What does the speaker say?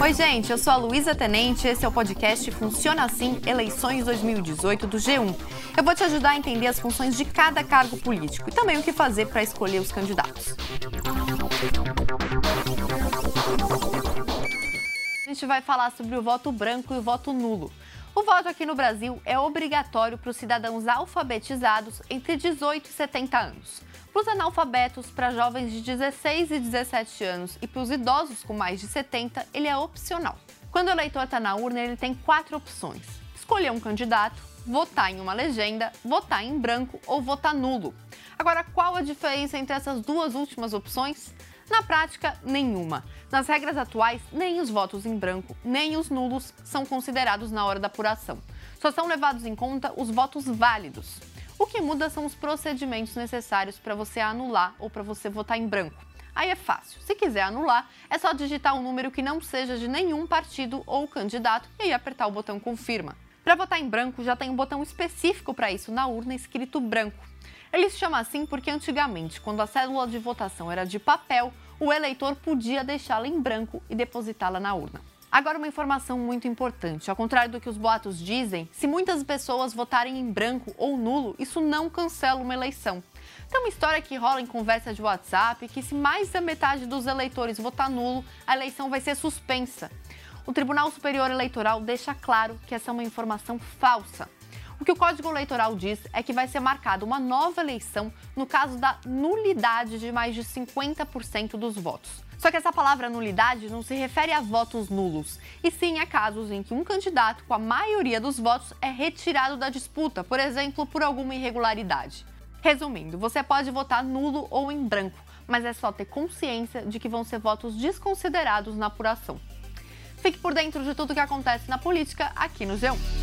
Oi, gente, eu sou a Luísa Tenente, esse é o podcast Funciona Assim Eleições 2018 do G1. Eu vou te ajudar a entender as funções de cada cargo político e também o que fazer para escolher os candidatos. A gente vai falar sobre o voto branco e o voto nulo. O voto aqui no Brasil é obrigatório para os cidadãos alfabetizados entre 18 e 70 anos. Para os analfabetos, para jovens de 16 e 17 anos e para os idosos com mais de 70, ele é opcional. Quando o eleitor está na urna, ele tem quatro opções: escolher um candidato, votar em uma legenda, votar em branco ou votar nulo. Agora, qual a diferença entre essas duas últimas opções? Na prática, nenhuma. Nas regras atuais, nem os votos em branco, nem os nulos são considerados na hora da apuração. Só são levados em conta os votos válidos. O que muda são os procedimentos necessários para você anular ou para você votar em branco. Aí é fácil. Se quiser anular, é só digitar um número que não seja de nenhum partido ou candidato e aí apertar o botão confirma. Para votar em branco, já tem um botão específico para isso na urna escrito branco. Ele se chama assim porque antigamente, quando a cédula de votação era de papel, o eleitor podia deixá-la em branco e depositá-la na urna. Agora, uma informação muito importante. Ao contrário do que os boatos dizem, se muitas pessoas votarem em branco ou nulo, isso não cancela uma eleição. Tem uma história que rola em conversa de WhatsApp que, se mais da metade dos eleitores votar nulo, a eleição vai ser suspensa. O Tribunal Superior Eleitoral deixa claro que essa é uma informação falsa. O que o Código Eleitoral diz é que vai ser marcada uma nova eleição no caso da nulidade de mais de 50% dos votos. Só que essa palavra nulidade não se refere a votos nulos, e sim a casos em que um candidato com a maioria dos votos é retirado da disputa, por exemplo, por alguma irregularidade. Resumindo, você pode votar nulo ou em branco, mas é só ter consciência de que vão ser votos desconsiderados na apuração. Fique por dentro de tudo que acontece na política aqui no G1.